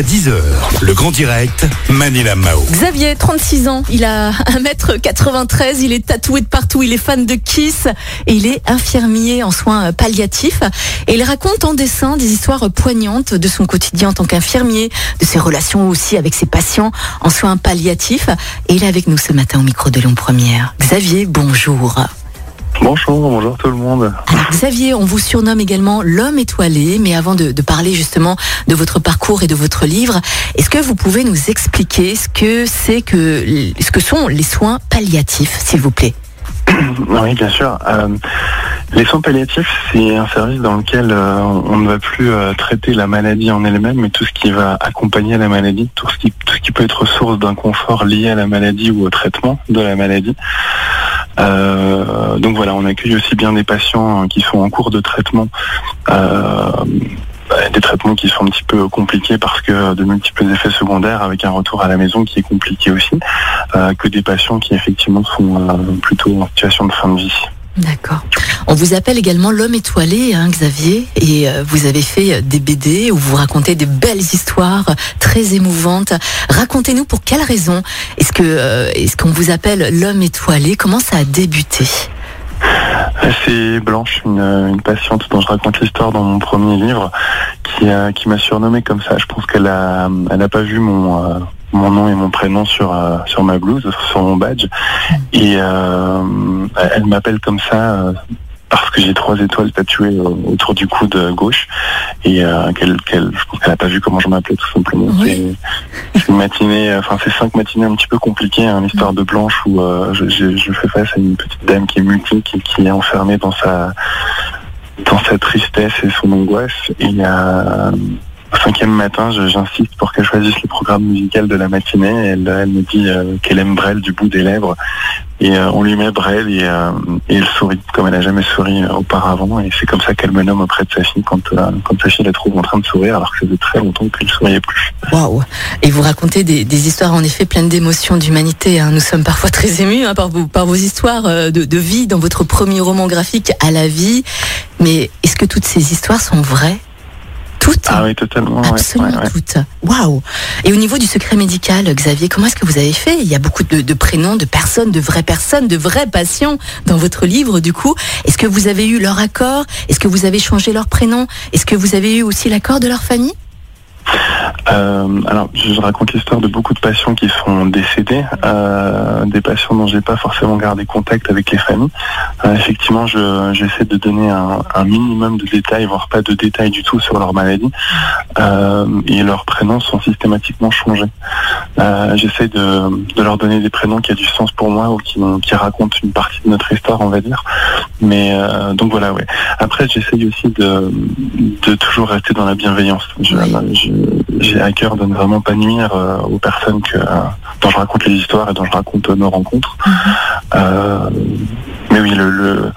jusqu'à 10h. Le grand direct, Manila Mao. Xavier, 36 ans, il a 1m93, il est tatoué de partout, il est fan de Kiss et il est infirmier en soins palliatifs. Et il raconte en dessin des histoires poignantes de son quotidien en tant qu'infirmier, de ses relations aussi avec ses patients en soins palliatifs. Et il est avec nous ce matin au micro de Lyon Première. Xavier, bonjour. Bonjour, bonjour tout le monde. Alors, Xavier, on vous surnomme également l'homme étoilé, mais avant de, de parler justement de votre parcours et de votre livre, est-ce que vous pouvez nous expliquer ce que c'est que ce que sont les soins palliatifs, s'il vous plaît? Oui, bien sûr. Euh, les soins palliatifs, c'est un service dans lequel euh, on ne va plus euh, traiter la maladie en elle-même, mais tout ce qui va accompagner la maladie, tout ce qui, tout ce qui peut être source d'inconfort lié à la maladie ou au traitement de la maladie. Euh, donc voilà, on accueille aussi bien des patients qui sont en cours de traitement. euh, bah, des traitements qui sont un petit peu compliqués parce que de multiples effets secondaires avec un retour à la maison qui est compliqué aussi, euh, que des patients qui effectivement sont plutôt en situation de fin de vie. D'accord. On vous appelle également l'homme étoilé, hein, Xavier, et euh, vous avez fait euh, des BD où vous racontez des belles histoires euh, très émouvantes. Racontez-nous pour quelle raison est-ce que est-ce qu'on vous appelle l'homme étoilé? Comment ça a débuté? C'est Blanche, une, patiente dont je raconte l'histoire dans mon premier livre, qui, qui m'a surnommé comme ça. Je pense qu'elle elle n'a pas vu mon, mon nom et mon prénom sur, euh, sur ma blouse, sur mon badge. Et euh, elle m'appelle comme ça euh, parce que j'ai trois étoiles tatouées autour du coude gauche. Et euh, qu'elle, qu'elle, je pense qu'elle n'a pas vu comment je m'appelais tout simplement. Oui. C'est- une matinée, enfin c'est cinq matinées un petit peu compliquées, hein, l'histoire de Blanche où euh, je, je- je fais face à une petite dame qui est mutique et qui est enfermée dans sa dans sa tristesse et son angoisse. Et euh, cinquième matin, j'insiste pour qu'elle choisisse le programme musical de la matinée. Elle, elle me dit euh, qu'elle aime Brel du bout des lèvres. Et euh, on lui met Brel et, euh, elle sourit comme elle n'a jamais souri euh, auparavant. Et c'est comme ça qu'elle me nomme auprès de sa fille quand, euh, quand sa fille la trouve en train de sourire alors que ça faisait très longtemps qu'il ne souriait plus. Waouh Et vous racontez des, histoires en effet pleines d'émotions, d'humanité. hein. Nous sommes parfois très émus hein, par, vos, par vos histoires euh, de vie dans votre premier roman graphique à la vie. Mais est-ce que toutes ces histoires sont vraies? Toutes Ah oui, totalement. Absolument ouais, ouais. toutes. Waouh Et au niveau du secret médical, Xavier, comment est-ce que vous avez fait? Il y a beaucoup de, de prénoms, de personnes, de vraies personnes, de vrais patients dans votre livre. Du coup, est-ce que vous avez eu leur accord? Est-ce que vous avez changé leur prénom? Est-ce que vous avez eu aussi l'accord de leur famille? Euh, alors, je raconte l'histoire de beaucoup de patients qui sont décédés, euh, des patients dont j'ai pas forcément gardé contact avec les familles. Euh, effectivement, je- j'essaie de donner un, un minimum de détails, voire pas de détails du tout sur leur maladie, et leurs prénoms sont systématiquement changés. J'essaie de, de leur donner des prénoms qui a du sens pour moi ou qui, qui racontent une partie de notre histoire, on va dire. Mais donc voilà, ouais. Après, j'essaye aussi de, de toujours rester dans la bienveillance. Je- Oui. je- J'ai à cœur de ne vraiment pas nuire euh, aux personnes que, euh, dont je raconte les histoires et dont je raconte nos rencontres. Euh, mais oui, le, le,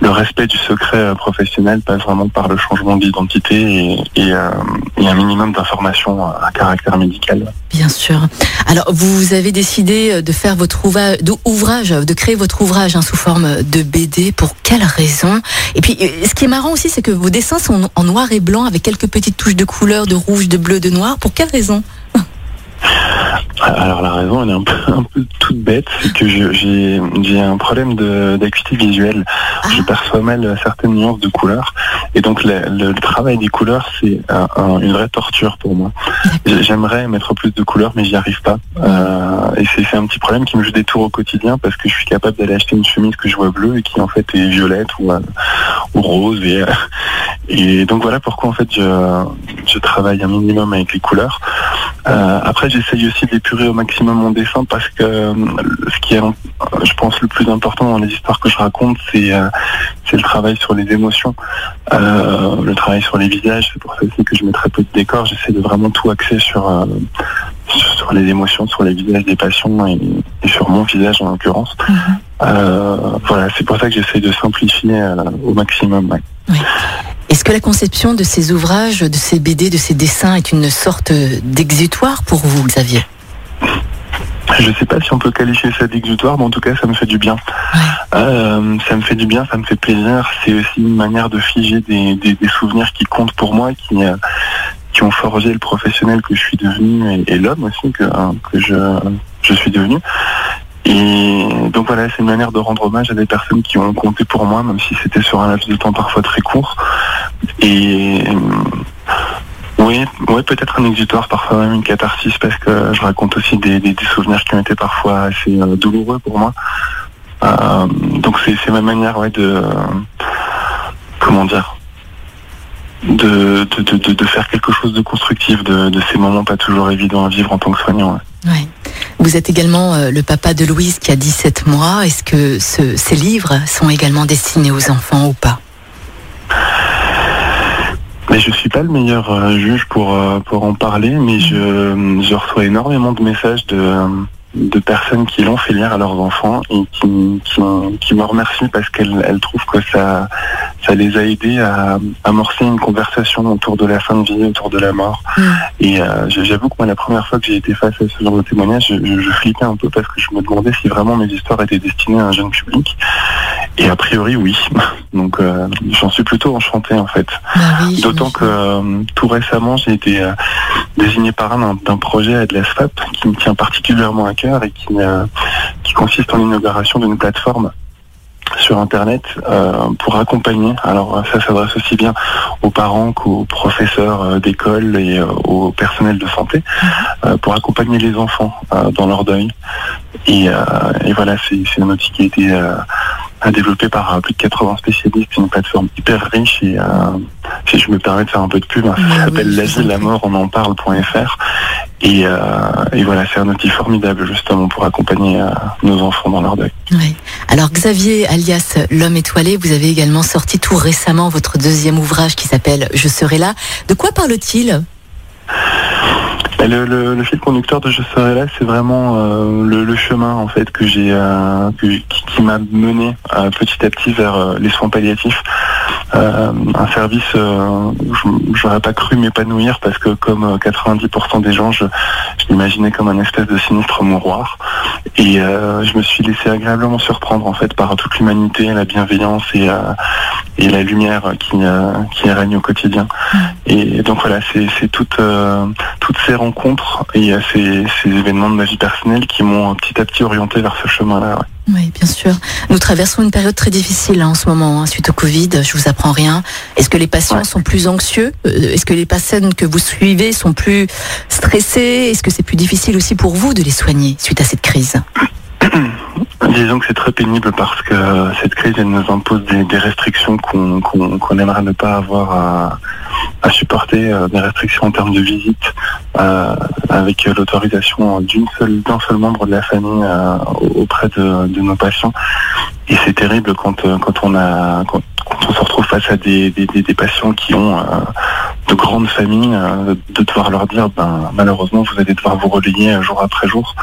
le respect du secret euh, professionnel passe vraiment par le changement d'identité et, euh, un minimum d'informations à à caractère médical. Bien sûr. Alors, vous avez décidé euh, de faire votre ouvrage, de créer votre ouvrage hein, sous forme de BD. Pour quelle raison? Et puis, euh, ce qui est marrant aussi, c'est que vos dessins sont en noir et blanc avec quelques petites touches de couleur, de rouge, de bleu, de noir. Pour quelle raison? Alors la raison, elle est un peu, un peu toute bête, c'est que j'ai un problème d'acuité visuelle. Je perçois mal certaines nuances de couleurs, et donc le, le- le travail des couleurs, c'est un- un- une vraie torture pour moi. J'ai- J'aimerais mettre plus de couleurs, mais j'y arrive pas. Euh, et c'est un petit problème qui me joue des tours au quotidien parce que je suis capable d'aller acheter une chemise que je vois bleue et qui en fait est violette ou, euh, ou rose. Et, euh, et donc voilà pourquoi en fait je, je travaille un minimum avec les couleurs. Euh, après, j'essaye aussi d'épurer au maximum mon dessin parce que euh, ce qui est, euh, je pense, le plus important dans les histoires que je raconte, c'est euh, c'est le travail sur les émotions, euh, le travail sur les visages. C'est pour ça aussi que je mets très peu de décors. J'essaie de vraiment tout axer sur, euh, sur les émotions, sur les visages des patients et, et sur mon visage en l'occurrence. Euh, voilà, c'est pour ça que j'essaie de simplifier au maximum. ouais. Est-ce que la conception de ces ouvrages, de ces BD, de ces dessins est une sorte d'exutoire pour vous, Xavier? Je sais pas si on peut qualifier ça d'exutoire, mais en tout cas, ça me fait du bien. Euh, ça me fait du bien, ça me fait plaisir. C'est aussi une manière de figer des, des- des souvenirs qui comptent pour moi, qui, euh, qui ont forgé le professionnel que je suis devenu et, l'homme aussi que, que je, je suis devenu. Et donc voilà, c'est une manière de rendre hommage à des personnes qui ont compté pour moi, même si c'était sur un laps de temps parfois très court. Et oui, ouais, peut-être un exutoire, parfois même une catharsis, parce que je raconte aussi des, souvenirs qui ont été parfois assez euh, douloureux pour moi. Euh, donc c'est ma manière ouais, de... comment dire de, de, faire quelque chose de constructif de, ces moments pas toujours évidents à vivre en tant que soignant. Vous êtes également euh, le papa de Louise qui a 17 mois. Est-ce que ces livres sont également destinés aux enfants ou pas? Mais je suis pas le meilleur euh, juge pour, euh, pour en parler, mais je, reçois énormément de messages de, personnes qui l'ont fait lire à leurs enfants et qui, me remercient parce qu'elles trouvent que ça, ça les a aidés à amorcer une conversation autour de la fin de vie, autour de la mort. Mm. Et euh, j'avoue que moi, la première fois que j'ai été face à ce genre de témoignage, je, je, flippais un peu parce que je me demandais si vraiment mes histoires étaient destinées à un jeune public. Et a priori, oui. Donc, euh, j'en suis plutôt enchanté en fait. Bah D'autant que euh, tout récemment, j'ai été désigné parrain d'un projet à de la SFAP qui me tient particulièrement à et qui, euh, qui consiste en l'inauguration d'une plateforme sur Internet euh, pour accompagner. Alors ça s'adresse aussi bien aux parents qu'aux professeurs euh, d'école et au personnel de santé pour accompagner les enfants dans leur deuil. Et, voilà, c'est un outil qui a été développé par plus de 80 spécialistes, une plateforme hyper riche et si je me permets de faire un peu de pub, ça s'appelle l'asile la mort on en parle.fr et, euh, et, voilà, c'est un outil formidable justement pour accompagner euh, nos enfants dans leur deuil. Oui. Alors Xavier, alias l'homme étoilé, vous avez également sorti tout récemment votre deuxième ouvrage qui s'appelle Je serai là. De quoi parle-t-il? Le, fil conducteur de Je serai là, c'est vraiment euh, le, chemin en fait que j'ai, qui, m'a mené petit à petit vers les soins palliatifs. Euh, un service euh, je n'aurais pas cru m'épanouir parce que comme 90% euh, des gens, je, l'imaginais comme un espèce de sinistre mouroir. Et je me suis laissé agréablement surprendre en fait par toute l'humanité, la bienveillance et, et la lumière qui, qui règne au quotidien. Et donc voilà, c'est toutes, toutes ces rencontres et ces, ces événements de ma vie personnelle qui m'ont petit à petit orienté vers ce chemin-là. Oui, bien sûr. Nous traversons une période très difficile hein, en ce moment, hein, suite au Covid. Je vous apprends rien. Est-ce que les patients sont plus anxieux? Euh, Est-ce que les patients que vous suivez sont plus stressés Est-ce que c'est plus difficile aussi pour vous de les soigner suite à cette crise? Disons que c'est très pénible parce que cette crise, elle nous impose des, restrictions qu'on aimerait ne pas avoir à, supporter, euh, des restrictions en termes de visite, euh, avec l'autorisation d'un seul membre de la famille euh, auprès de, nos patients. Et c'est terrible quand, quand on se retrouve face à des, patients qui ont de grandes familles, de devoir leur dire ben malheureusement vous allez devoir vous relayer jour après jour.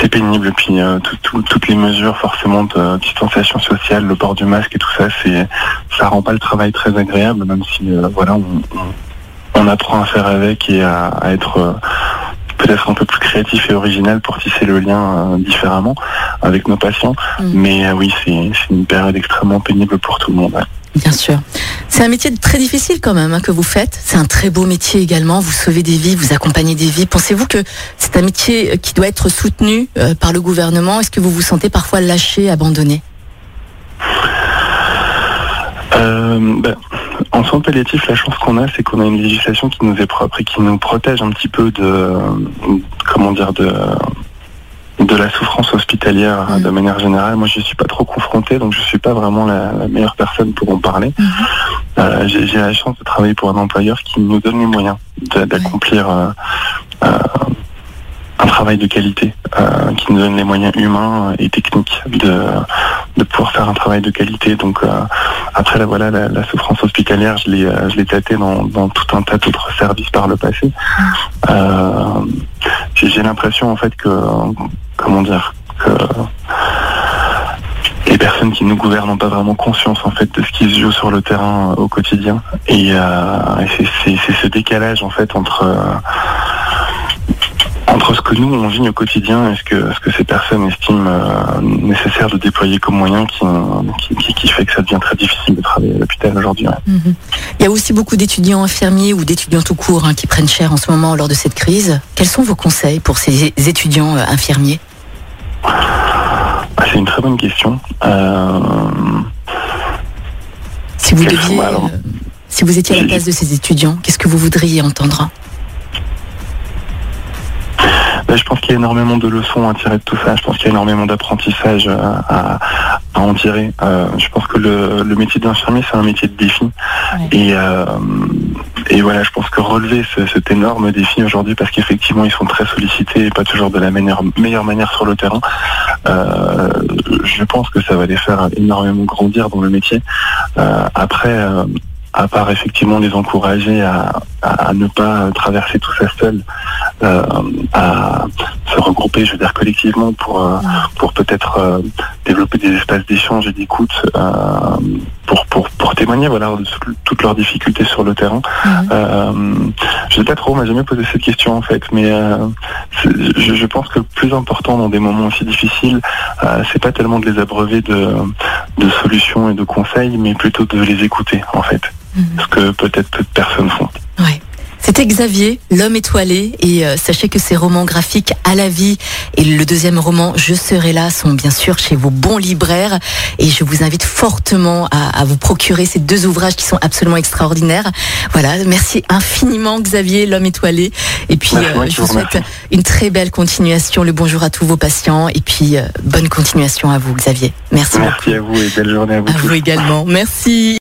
C'est pénible. Et puis euh, toutes les mesures forcément de distanciation sociale, le port du masque et tout ça, c'est ça rend pas le travail très agréable, même si euh, voilà on, apprend à faire avec et à, être euh, peut-être un peu plus créatif et original pour tisser le lien différemment avec nos patients. Mm. Mais oui, c'est une période extrêmement pénible pour tout le monde. Bien sûr. C'est un métier très difficile quand même hein, que vous faites. C'est un très beau métier également. Vous sauvez des vies, vous accompagnez des vies. Pensez-vous que c'est un métier euh, qui doit être soutenu euh, par le gouvernement? Est-ce que vous vous sentez parfois lâché, abandonné? Euh, ben, En soins palliatifs, la chance qu'on a, c'est qu'on a une législation qui nous est propre et qui nous protège un petit peu de, comment dire, de, de la souffrance hospitalière mm. de manière générale. Moi, je suis pas trop confronté, donc je suis pas vraiment la, meilleure personne pour en parler. Mm-hmm. Euh, j'ai la chance de travailler pour un employeur qui nous donne les moyens d'accomplir euh, euh, un travail de qualité, qui nous donne les moyens humains et techniques de, de pouvoir faire un travail de qualité. Donc après, là, voilà, la, souffrance hospitalière, je l'ai, je l'ai tâtée dans, dans, tout un tas d'autres services par le passé. Mm. j'ai l'impression en fait que comment dire, que les personnes qui nous gouvernent n'ont pas vraiment conscience en fait de ce qui se joue sur le terrain euh, au quotidien. Et, euh, c'est ce décalage en fait entre euh, entre ce que nous on vit au quotidien et ce que, ce que ces personnes estiment euh, nécessaire de déployer comme moyen qui, qui, qui, fait que ça devient très difficile de travailler à l'hôpital aujourd'hui. Mhm. Il y a aussi beaucoup d'étudiants infirmiers ou d'étudiants tout court hein, qui prennent cher en ce moment lors de cette crise. Quels sont vos conseils pour ces étudiants euh, infirmiers? Ah, C'est une très bonne question. Euh, si vous deviez, si vous étiez à la place de ces étudiants, qu'est-ce que vous voudriez entendre? Je pense qu'il y a énormément de leçons à tirer de tout ça. Je pense qu'il y a énormément d'apprentissage euh, à, en tirer. Euh, je pense que le, métier d'infirmier, c'est un métier de défi. Et, euh, et voilà, je pense que relever cet énorme défi aujourd'hui, parce qu'effectivement, ils sont très sollicités et pas toujours de la meilleure manière sur le terrain, je pense que ça va les faire énormément grandir dans le métier. après, à part effectivement les encourager à, ne pas traverser tout ça seul, euh, à se regrouper, je veux dire collectivement pour euh, pour peut-être euh, développer des espaces d'échange et d'écoute pour, pour pour témoigner voilà de toutes leurs difficultés sur le terrain. Je sais pas trop, on m'a jamais posé cette question en fait, mais je, je, pense que le plus important dans des moments aussi difficiles, c'est pas tellement de les abreuver de de solutions et de conseils, mais plutôt de les écouter en fait. Mhm. Ce que peut-être peu de personnes font. Ouais. C'était Xavier, l'homme étoilé, et euh, sachez que ces romans graphiques à la vie et le deuxième roman Je serai là sont bien sûr chez vos bons libraires, et je vous invite fortement à, vous procurer ces deux ouvrages qui sont absolument extraordinaires. Voilà, merci infiniment Xavier, l'homme étoilé, et puis euh, je vous souhaite une très belle continuation. Le bonjour à tous vos patients, et puis euh, bonne continuation à vous Xavier. Merci. Merci à vous et belle journée à vous. À vous également. Merci.